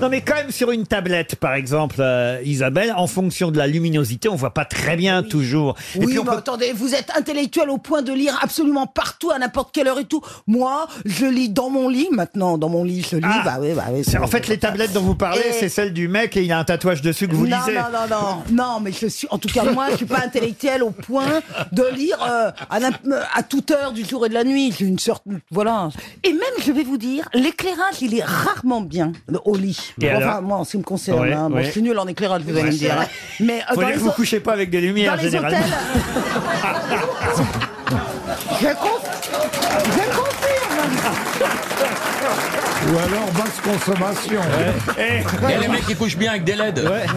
Non, mais quand même sur une tablette, par exemple, euh, Isabelle, en fonction de la luminosité, on voit pas très bien toujours. Et Oui, puis on mais peut- attendez, vous êtes intellectuel au point de lire absolument partout, à n'importe quelle heure et tout. Moi, je lis dans mon lit maintenant. Dans mon lit, je lis. Ah. bah oui, bah oui. C'est- En fait, les tablettes dont vous parlez, Et- c'est celle du mec et il a un tatouage dessus que vous non, lisez. non, non, non, non, mais je suis, en tout cas, moi, je suis pas intellectuel au point de lire euh, à, n'im- à toute heure du jour et de la nuit. J'ai une sorte, voilà. Et même, je vais vous dire, l'éclairage, il est rarement bien au lit. Et enfin, alors moi, en ce qui me concerne, Ouais, hein. Bon, ouais. je suis nul en éclairage, vous allez me dire. hein. Mais euh, Faut dans dire les que vous couchez pas avec des lumières, dans les hôtels. je, conf- je confirme. Ou alors basse consommation. Il y a les mecs qui couchent bien avec des LED. ouais.